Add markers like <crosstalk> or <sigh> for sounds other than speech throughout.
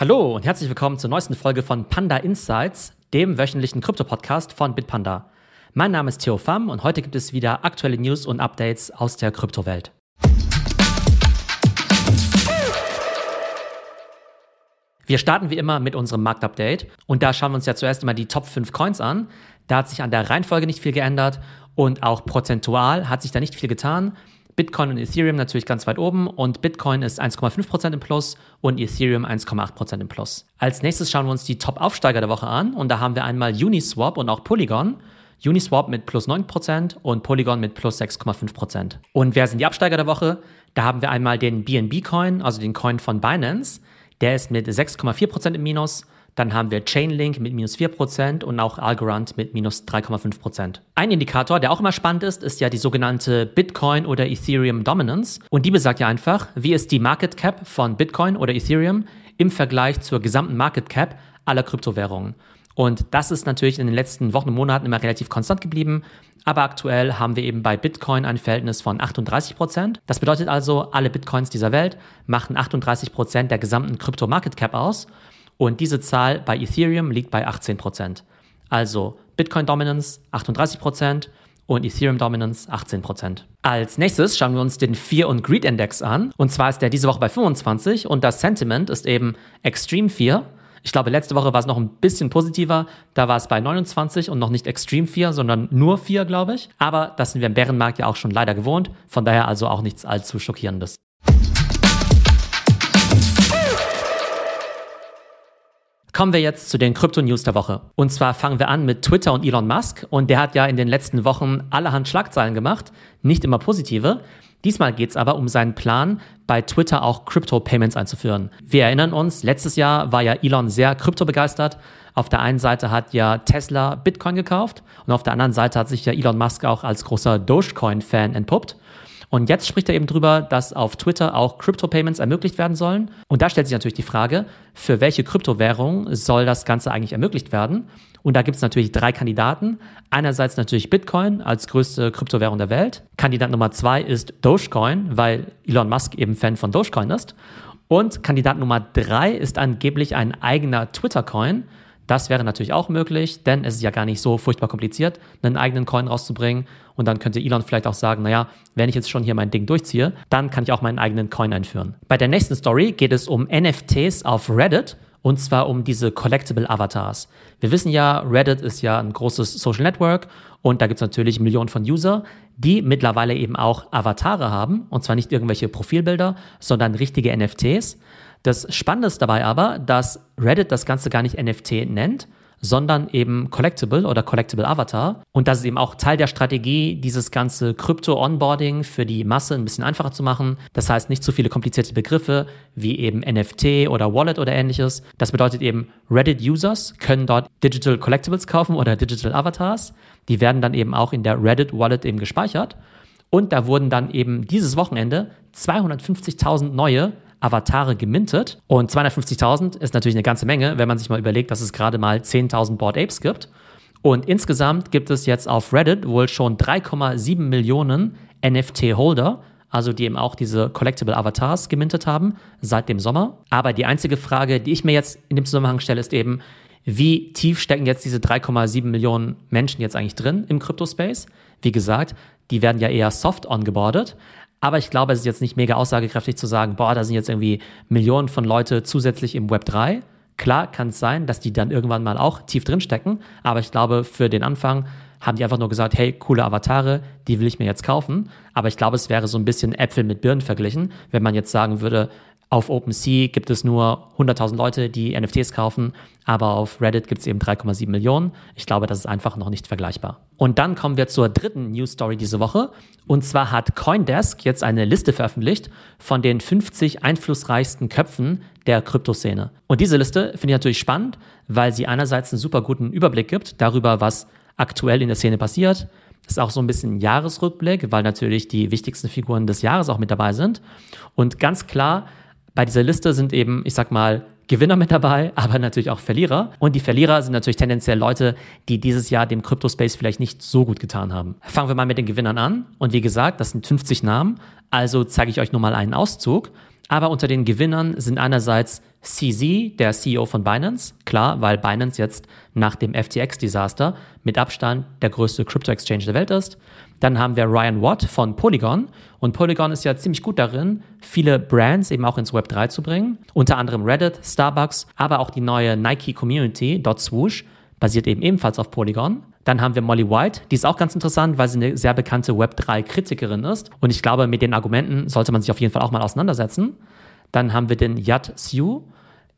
Hallo und herzlich willkommen zur neuesten Folge von Panda Insights, dem wöchentlichen Krypto-Podcast von Bitpanda. Mein Name ist Theo Pham und heute gibt es wieder aktuelle News und Updates aus der Kryptowelt. Wir starten wie immer mit unserem Marktupdate und da schauen wir uns ja zuerst immer die Top 5 Coins an. Da hat sich an der Reihenfolge nicht viel geändert und auch prozentual hat sich da nicht viel getan. Bitcoin und Ethereum natürlich ganz weit oben und Bitcoin ist 1,5% im Plus und Ethereum 1,8% im Plus. Als nächstes schauen wir uns die Top-Aufsteiger der Woche an und da haben wir einmal Uniswap und auch Polygon. Uniswap mit plus 9% und Polygon mit plus 6,5%. Und wer sind die Absteiger der Woche? Da haben wir einmal den BNB Coin, also den Coin von Binance. Der ist mit 6,4% im Minus. Dann haben wir Chainlink mit minus 4% und auch Algorand mit minus 3,5%. Ein Indikator, der auch immer spannend ist, ist ja die sogenannte Bitcoin oder Ethereum Dominance. Und die besagt ja einfach, wie ist die Market Cap von Bitcoin oder Ethereum im Vergleich zur gesamten Market Cap aller Kryptowährungen. Und das ist natürlich in den letzten Wochen und Monaten immer relativ konstant geblieben. Aber aktuell haben wir eben bei Bitcoin ein Verhältnis von 38 Prozent. Das bedeutet also, alle Bitcoins dieser Welt machen 38 Prozent der gesamten Krypto-Market Cap aus. Und diese Zahl bei Ethereum liegt bei 18 Prozent. Also Bitcoin Dominance 38 Prozent und Ethereum Dominance 18 Prozent. Als nächstes schauen wir uns den Fear und Greed Index an. Und zwar ist der diese Woche bei 25 und das Sentiment ist eben Extreme Fear. Ich glaube, letzte Woche war es noch ein bisschen positiver. Da war es bei 29 und noch nicht Extreme 4, sondern nur 4, glaube ich. Aber das sind wir im Bärenmarkt ja auch schon leider gewohnt. Von daher also auch nichts allzu schockierendes. Kommen wir jetzt zu den Krypto-News der Woche. Und zwar fangen wir an mit Twitter und Elon Musk. Und der hat ja in den letzten Wochen allerhand Schlagzeilen gemacht, nicht immer positive. Diesmal geht es aber um seinen Plan, bei Twitter auch Crypto-Payments einzuführen. Wir erinnern uns, letztes Jahr war ja Elon sehr krypto-begeistert. Auf der einen Seite hat ja Tesla Bitcoin gekauft und auf der anderen Seite hat sich ja Elon Musk auch als großer Dogecoin-Fan entpuppt. Und jetzt spricht er eben drüber, dass auf Twitter auch Crypto-Payments ermöglicht werden sollen. Und da stellt sich natürlich die Frage, für welche Kryptowährung soll das Ganze eigentlich ermöglicht werden? Und da gibt es natürlich drei Kandidaten. Einerseits natürlich Bitcoin als größte Kryptowährung der Welt. Kandidat Nummer zwei ist Dogecoin, weil Elon Musk eben Fan von Dogecoin ist. Und Kandidat Nummer drei ist angeblich ein eigener Twitter-Coin. Das wäre natürlich auch möglich, denn es ist ja gar nicht so furchtbar kompliziert, einen eigenen Coin rauszubringen. Und dann könnte Elon vielleicht auch sagen, naja, wenn ich jetzt schon hier mein Ding durchziehe, dann kann ich auch meinen eigenen Coin einführen. Bei der nächsten Story geht es um NFTs auf Reddit. Und zwar um diese Collectible Avatars. Wir wissen ja, Reddit ist ja ein großes Social Network und da gibt es natürlich Millionen von User, die mittlerweile eben auch Avatare haben. Und zwar nicht irgendwelche Profilbilder, sondern richtige NFTs. Das Spannende ist dabei aber, dass Reddit das Ganze gar nicht NFT nennt, sondern eben Collectible oder Collectible Avatar. Und das ist eben auch Teil der Strategie, dieses ganze Krypto-Onboarding für die Masse ein bisschen einfacher zu machen. Das heißt, nicht zu viele komplizierte Begriffe wie eben NFT oder Wallet oder ähnliches. Das bedeutet eben, Reddit-Users können dort Digital Collectibles kaufen oder Digital Avatars. Die werden dann eben auch in der Reddit Wallet eben gespeichert. Und da wurden dann eben dieses Wochenende 250.000 neue Avatare gemintet. Und 250.000 ist natürlich eine ganze Menge, wenn man sich mal überlegt, dass es gerade mal 10.000 Board Apes gibt. Und insgesamt gibt es jetzt auf Reddit wohl schon 3,7 Millionen NFT-Holder, also die eben auch diese Collectible Avatars gemintet haben seit dem Sommer. Aber die einzige Frage, die ich mir jetzt in dem Zusammenhang stelle, ist eben, wie tief stecken jetzt diese 3,7 Millionen Menschen jetzt eigentlich drin im Crypto-Space? Wie gesagt, die werden ja eher soft ongeboardet. Aber ich glaube, es ist jetzt nicht mega aussagekräftig zu sagen, boah, da sind jetzt irgendwie Millionen von Leute zusätzlich im Web 3. Klar kann es sein, dass die dann irgendwann mal auch tief drin stecken, aber ich glaube, für den Anfang haben die einfach nur gesagt, hey, coole Avatare, die will ich mir jetzt kaufen. Aber ich glaube, es wäre so ein bisschen Äpfel mit Birnen verglichen, wenn man jetzt sagen würde, auf OpenSea gibt es nur 100.000 Leute, die NFTs kaufen, aber auf Reddit gibt es eben 3,7 Millionen. Ich glaube, das ist einfach noch nicht vergleichbar. Und dann kommen wir zur dritten News Story diese Woche. Und zwar hat Coindesk jetzt eine Liste veröffentlicht von den 50 einflussreichsten Köpfen der Kryptoszene. Und diese Liste finde ich natürlich spannend, weil sie einerseits einen super guten Überblick gibt darüber, was aktuell in der Szene passiert, ist auch so ein bisschen Jahresrückblick, weil natürlich die wichtigsten Figuren des Jahres auch mit dabei sind. Und ganz klar bei dieser Liste sind eben, ich sag mal, Gewinner mit dabei, <laughs> aber natürlich auch Verlierer. Und die Verlierer sind natürlich tendenziell Leute, die dieses Jahr dem Crypto-Space vielleicht nicht so gut getan haben. Fangen wir mal mit den Gewinnern an. Und wie gesagt, das sind 50 Namen. Also zeige ich euch nur mal einen Auszug. Aber unter den Gewinnern sind einerseits CZ, der CEO von Binance, klar, weil Binance jetzt nach dem FTX-Desaster mit Abstand der größte Crypto-Exchange der Welt ist. Dann haben wir Ryan Watt von Polygon. Und Polygon ist ja ziemlich gut darin, viele Brands eben auch ins Web 3 zu bringen. Unter anderem Reddit, Starbucks, aber auch die neue Nike Community, Swoosh, basiert eben ebenfalls auf Polygon. Dann haben wir Molly White, die ist auch ganz interessant, weil sie eine sehr bekannte Web3-Kritikerin ist. Und ich glaube, mit den Argumenten sollte man sich auf jeden Fall auch mal auseinandersetzen. Dann haben wir den Yat Siu,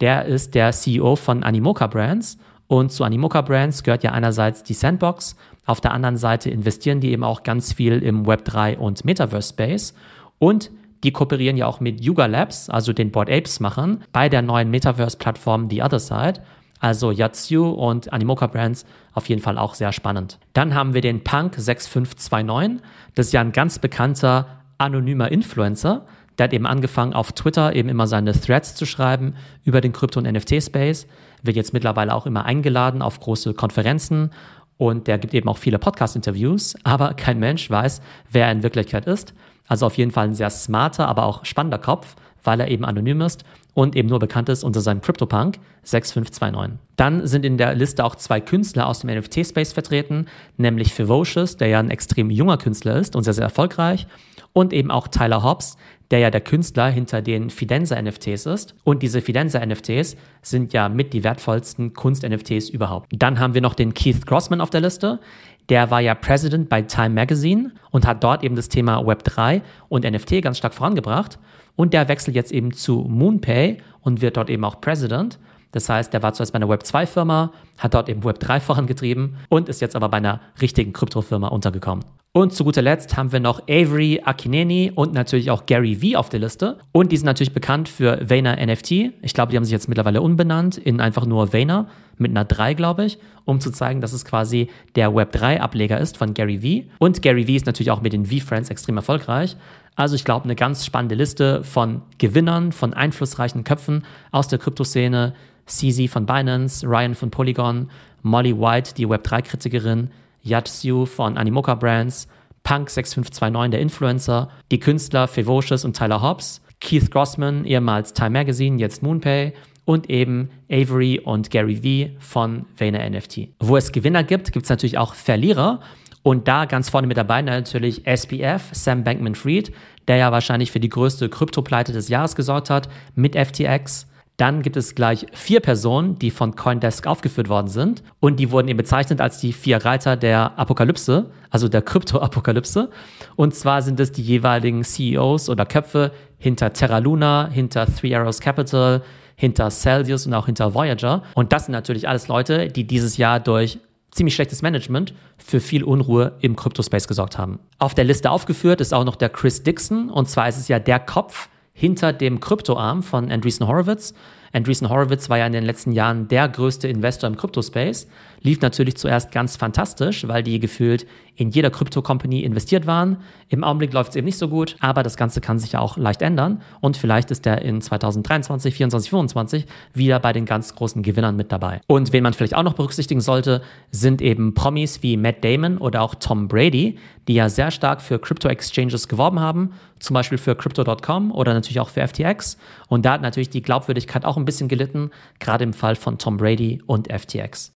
der ist der CEO von Animoca Brands. Und zu Animoca Brands gehört ja einerseits die Sandbox, auf der anderen Seite investieren die eben auch ganz viel im Web3 und Metaverse Space. Und die kooperieren ja auch mit Yuga Labs, also den Board Apes Machern, bei der neuen Metaverse-Plattform The Other Side. Also Yatsu und Animoca Brands auf jeden Fall auch sehr spannend. Dann haben wir den Punk 6529. Das ist ja ein ganz bekannter anonymer Influencer. Der hat eben angefangen, auf Twitter eben immer seine Threads zu schreiben über den Krypto- und NFT-Space. Wird jetzt mittlerweile auch immer eingeladen auf große Konferenzen und der gibt eben auch viele Podcast-Interviews, aber kein Mensch weiß, wer er in Wirklichkeit ist. Also auf jeden Fall ein sehr smarter, aber auch spannender Kopf, weil er eben anonym ist und eben nur bekannt ist unter seinem CryptoPunk 6529. Dann sind in der Liste auch zwei Künstler aus dem NFT-Space vertreten, nämlich Fivocious, der ja ein extrem junger Künstler ist und sehr, sehr erfolgreich, und eben auch Tyler Hobbs, der ja der Künstler hinter den Fidenza-NFTs ist. Und diese Fidenza-NFTs sind ja mit die wertvollsten Kunst-NFTs überhaupt. Dann haben wir noch den Keith Grossman auf der Liste. Der war ja President bei Time Magazine und hat dort eben das Thema Web3 und NFT ganz stark vorangebracht. Und der wechselt jetzt eben zu MoonPay und wird dort eben auch President. Das heißt, der war zuerst bei einer Web2-Firma, hat dort eben Web3 <laughs> vorangetrieben und ist jetzt aber bei einer richtigen Kryptofirma untergekommen. Und zu guter Letzt haben wir noch Avery Akineni und natürlich auch Gary V auf der Liste. Und die sind natürlich bekannt für Vayner NFT. Ich glaube, die haben sich jetzt mittlerweile umbenannt in einfach nur Vayner mit einer 3, glaube ich, um zu zeigen, dass es quasi der Web3-Ableger ist von Gary V. Und Gary V ist natürlich auch mit den V-Friends extrem erfolgreich. Also ich glaube, eine ganz spannende Liste von Gewinnern, von einflussreichen Köpfen aus der Kryptoszene. CZ von Binance, Ryan von Polygon, Molly White, die Web3-Kritikerin, Yatsu von Animoca Brands, Punk6529, der Influencer, die Künstler Fevocious und Tyler Hobbs, Keith Grossman, ehemals Time Magazine, jetzt Moonpay und eben Avery und Gary V von Vayner NFT. Wo es Gewinner gibt, gibt es natürlich auch Verlierer. Und da ganz vorne mit dabei natürlich SBF, Sam Bankman-Fried, der ja wahrscheinlich für die größte Kryptopleite des Jahres gesorgt hat mit FTX. Dann gibt es gleich vier Personen, die von Coindesk aufgeführt worden sind. Und die wurden eben bezeichnet als die vier Reiter der Apokalypse, also der Krypto-Apokalypse. Und zwar sind es die jeweiligen CEOs oder Köpfe hinter Terra Luna, hinter Three Arrows Capital, hinter Celsius und auch hinter Voyager. Und das sind natürlich alles Leute, die dieses Jahr durch ziemlich schlechtes Management für viel Unruhe im Kryptospace gesorgt haben. Auf der Liste aufgeführt ist auch noch der Chris Dixon. Und zwar ist es ja der Kopf hinter dem Kryptoarm von Andreessen Horowitz. Andreessen Horowitz war ja in den letzten Jahren der größte Investor im Kryptospace lief natürlich zuerst ganz fantastisch, weil die gefühlt in jeder Krypto-Company investiert waren. Im Augenblick läuft es eben nicht so gut, aber das Ganze kann sich ja auch leicht ändern und vielleicht ist der in 2023, 2024, 2025 wieder bei den ganz großen Gewinnern mit dabei. Und wen man vielleicht auch noch berücksichtigen sollte, sind eben Promis wie Matt Damon oder auch Tom Brady, die ja sehr stark für Crypto-Exchanges geworben haben, zum Beispiel für Crypto.com oder natürlich auch für FTX. Und da hat natürlich die Glaubwürdigkeit auch ein bisschen gelitten, gerade im Fall von Tom Brady und FTX.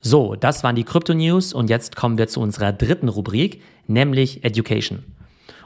So, das waren die Krypto-News und jetzt kommen wir zu unserer dritten Rubrik, nämlich Education.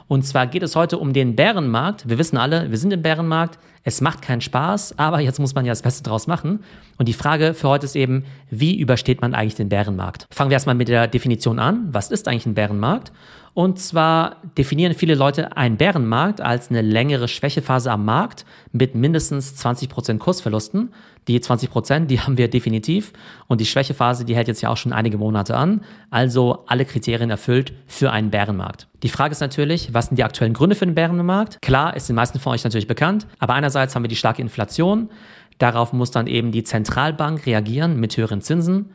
Und zwar geht es heute um den Bärenmarkt. Wir wissen alle, wir sind im Bärenmarkt. Es macht keinen Spaß, aber jetzt muss man ja das Beste draus machen. Und die Frage für heute ist eben, wie übersteht man eigentlich den Bärenmarkt? Fangen wir erstmal mit der Definition an. Was ist eigentlich ein Bärenmarkt? Und zwar definieren viele Leute einen Bärenmarkt als eine längere Schwächephase am Markt mit mindestens 20% Kursverlusten. Die 20%, die haben wir definitiv. Und die Schwächephase, die hält jetzt ja auch schon einige Monate an. Also alle Kriterien erfüllt für einen Bärenmarkt. Die Frage ist natürlich, was sind die aktuellen Gründe für den Bärenmarkt? Klar, ist den meisten von euch natürlich bekannt. Aber einerseits haben wir die starke Inflation. Darauf muss dann eben die Zentralbank reagieren mit höheren Zinsen.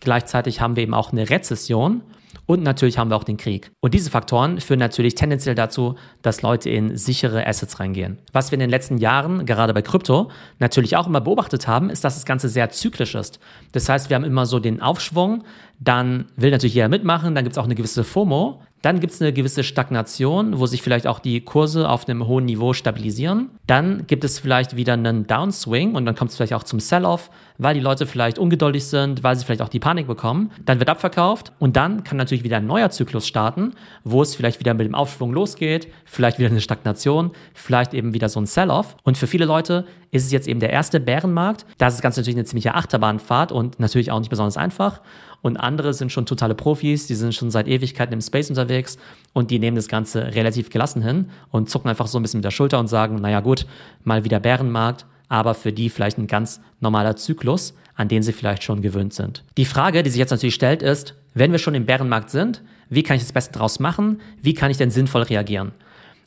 Gleichzeitig haben wir eben auch eine Rezession und natürlich haben wir auch den Krieg. Und diese Faktoren führen natürlich tendenziell dazu, dass Leute in sichere Assets reingehen. Was wir in den letzten Jahren, gerade bei Krypto, natürlich auch immer beobachtet haben, ist, dass das Ganze sehr zyklisch ist. Das heißt, wir haben immer so den Aufschwung, dann will natürlich jeder mitmachen, dann gibt es auch eine gewisse FOMO. Dann gibt es eine gewisse Stagnation, wo sich vielleicht auch die Kurse auf einem hohen Niveau stabilisieren. Dann gibt es vielleicht wieder einen Downswing und dann kommt es vielleicht auch zum Sell-off, weil die Leute vielleicht ungeduldig sind, weil sie vielleicht auch die Panik bekommen. Dann wird abverkauft und dann kann natürlich wieder ein neuer Zyklus starten, wo es vielleicht wieder mit dem Aufschwung losgeht, vielleicht wieder eine Stagnation, vielleicht eben wieder so ein Sell-off. Und für viele Leute ist es jetzt eben der erste Bärenmarkt. Da ist das Ganze natürlich eine ziemliche Achterbahnfahrt und natürlich auch nicht besonders einfach und andere sind schon totale Profis, die sind schon seit Ewigkeiten im Space unterwegs und die nehmen das Ganze relativ gelassen hin und zucken einfach so ein bisschen mit der Schulter und sagen, naja gut, mal wieder Bärenmarkt, aber für die vielleicht ein ganz normaler Zyklus, an den sie vielleicht schon gewöhnt sind. Die Frage, die sich jetzt natürlich stellt, ist, wenn wir schon im Bärenmarkt sind, wie kann ich das Beste draus machen? Wie kann ich denn sinnvoll reagieren?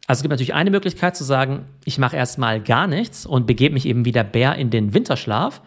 Also es gibt natürlich eine Möglichkeit zu sagen, ich mache erstmal gar nichts und begebe mich eben wieder Bär in den Winterschlaf.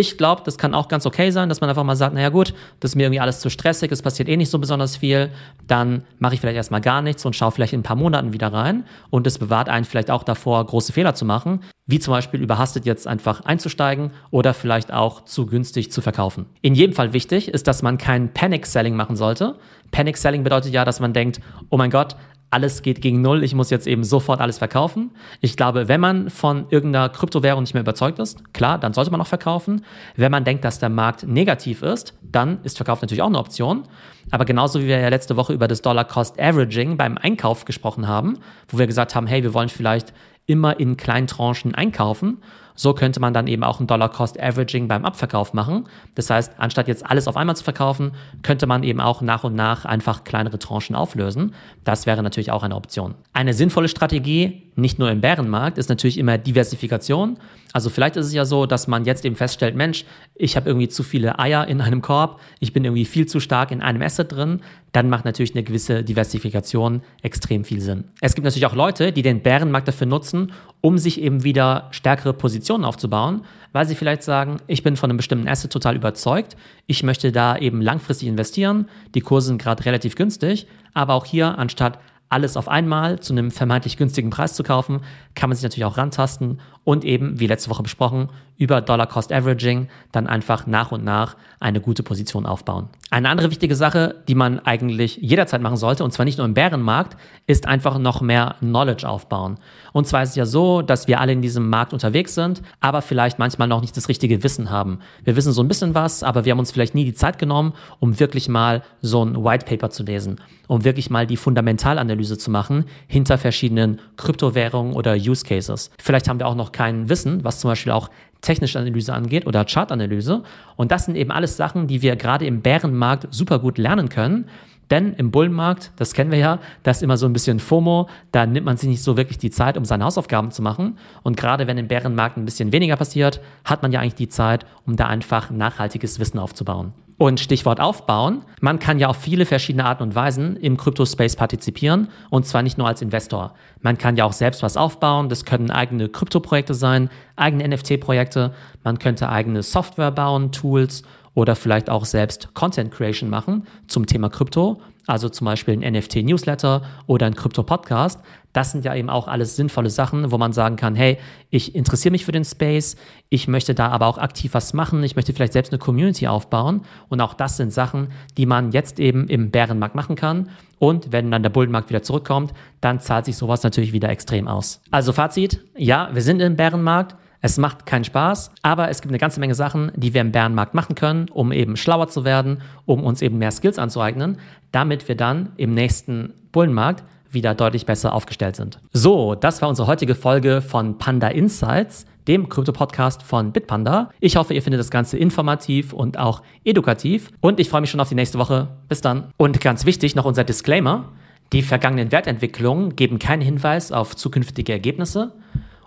Ich glaube, das kann auch ganz okay sein, dass man einfach mal sagt, naja gut, das ist mir irgendwie alles zu stressig, es passiert eh nicht so besonders viel, dann mache ich vielleicht erstmal gar nichts und schaue vielleicht in ein paar Monaten wieder rein und es bewahrt einen vielleicht auch davor, große Fehler zu machen, wie zum Beispiel überhastet jetzt einfach einzusteigen oder vielleicht auch zu günstig zu verkaufen. In jedem Fall wichtig ist, dass man kein Panic Selling machen sollte. Panic Selling bedeutet ja, dass man denkt, oh mein Gott, alles geht gegen Null, ich muss jetzt eben sofort alles verkaufen. Ich glaube, wenn man von irgendeiner Kryptowährung nicht mehr überzeugt ist, klar, dann sollte man auch verkaufen. Wenn man denkt, dass der Markt negativ ist, dann ist Verkauf natürlich auch eine Option. Aber genauso wie wir ja letzte Woche über das Dollar Cost Averaging beim Einkauf gesprochen haben, wo wir gesagt haben, hey, wir wollen vielleicht immer in kleinen Tranchen einkaufen so könnte man dann eben auch ein Dollar-Cost-Averaging beim Abverkauf machen. Das heißt, anstatt jetzt alles auf einmal zu verkaufen, könnte man eben auch nach und nach einfach kleinere Tranchen auflösen. Das wäre natürlich auch eine Option. Eine sinnvolle Strategie, nicht nur im Bärenmarkt, ist natürlich immer Diversifikation. Also vielleicht ist es ja so, dass man jetzt eben feststellt, Mensch, ich habe irgendwie zu viele Eier in einem Korb, ich bin irgendwie viel zu stark in einem Asset drin, dann macht natürlich eine gewisse Diversifikation extrem viel Sinn. Es gibt natürlich auch Leute, die den Bärenmarkt dafür nutzen, um sich eben wieder stärkere Positionen aufzubauen, weil sie vielleicht sagen, ich bin von einem bestimmten Asset total überzeugt, ich möchte da eben langfristig investieren, die Kurse sind gerade relativ günstig, aber auch hier anstatt alles auf einmal zu einem vermeintlich günstigen Preis zu kaufen, kann man sich natürlich auch rantasten und eben, wie letzte Woche besprochen, über Dollar Cost Averaging dann einfach nach und nach eine gute Position aufbauen. Eine andere wichtige Sache, die man eigentlich jederzeit machen sollte, und zwar nicht nur im Bärenmarkt, ist einfach noch mehr Knowledge aufbauen. Und zwar ist es ja so, dass wir alle in diesem Markt unterwegs sind, aber vielleicht manchmal noch nicht das richtige Wissen haben. Wir wissen so ein bisschen was, aber wir haben uns vielleicht nie die Zeit genommen, um wirklich mal so ein White Paper zu lesen, um wirklich mal die Fundamentalanalyse zu machen hinter verschiedenen Kryptowährungen oder Use Cases. Vielleicht haben wir auch noch kein Wissen, was zum Beispiel auch technische Analyse angeht oder Chartanalyse. Und das sind eben alles Sachen, die wir gerade im Bärenmarkt super gut lernen können. Denn im Bullenmarkt, das kennen wir ja, da ist immer so ein bisschen FOMO, da nimmt man sich nicht so wirklich die Zeit, um seine Hausaufgaben zu machen. Und gerade wenn im Bärenmarkt ein bisschen weniger passiert, hat man ja eigentlich die Zeit, um da einfach nachhaltiges Wissen aufzubauen. Und Stichwort aufbauen. Man kann ja auf viele verschiedene Arten und Weisen im Crypto-Space partizipieren und zwar nicht nur als Investor. Man kann ja auch selbst was aufbauen. Das können eigene Krypto-Projekte sein, eigene NFT-Projekte. Man könnte eigene Software bauen, Tools oder vielleicht auch selbst Content Creation machen zum Thema Krypto also zum Beispiel ein NFT-Newsletter oder ein Krypto-Podcast. Das sind ja eben auch alles sinnvolle Sachen, wo man sagen kann, hey, ich interessiere mich für den Space, ich möchte da aber auch aktiv was machen, ich möchte vielleicht selbst eine Community aufbauen. Und auch das sind Sachen, die man jetzt eben im Bärenmarkt machen kann. Und wenn dann der Bullenmarkt wieder zurückkommt, dann zahlt sich sowas natürlich wieder extrem aus. Also Fazit, ja, wir sind im Bärenmarkt. Es macht keinen Spaß, aber es gibt eine ganze Menge Sachen, die wir im Bärenmarkt machen können, um eben schlauer zu werden, um uns eben mehr Skills anzueignen, damit wir dann im nächsten Bullenmarkt wieder deutlich besser aufgestellt sind. So, das war unsere heutige Folge von Panda Insights, dem Krypto-Podcast von Bitpanda. Ich hoffe, ihr findet das Ganze informativ und auch edukativ und ich freue mich schon auf die nächste Woche. Bis dann. Und ganz wichtig noch unser Disclaimer. Die vergangenen Wertentwicklungen geben keinen Hinweis auf zukünftige Ergebnisse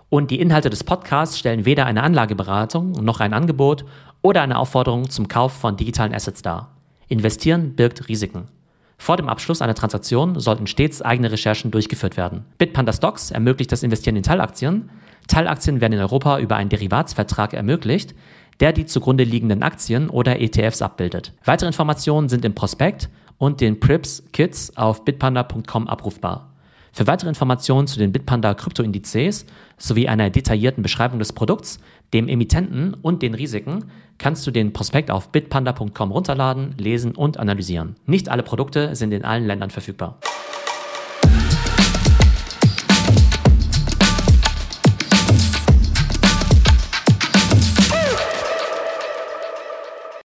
und die Inhalte des Podcasts stellen weder eine Anlageberatung noch ein Angebot oder eine Aufforderung zum Kauf von digitalen Assets dar. Investieren birgt Risiken. Vor dem Abschluss einer Transaktion sollten stets eigene Recherchen durchgeführt werden. Bitpanda Stocks ermöglicht das Investieren in Teilaktien. Teilaktien werden in Europa über einen Derivatsvertrag ermöglicht, der die zugrunde liegenden Aktien oder ETFs abbildet. Weitere Informationen sind im Prospekt und den Prips Kits auf bitpanda.com abrufbar. Für weitere Informationen zu den Bitpanda Kryptoindizes sowie einer detaillierten Beschreibung des Produkts, dem Emittenten und den Risiken kannst du den Prospekt auf bitpanda.com runterladen, lesen und analysieren. Nicht alle Produkte sind in allen Ländern verfügbar.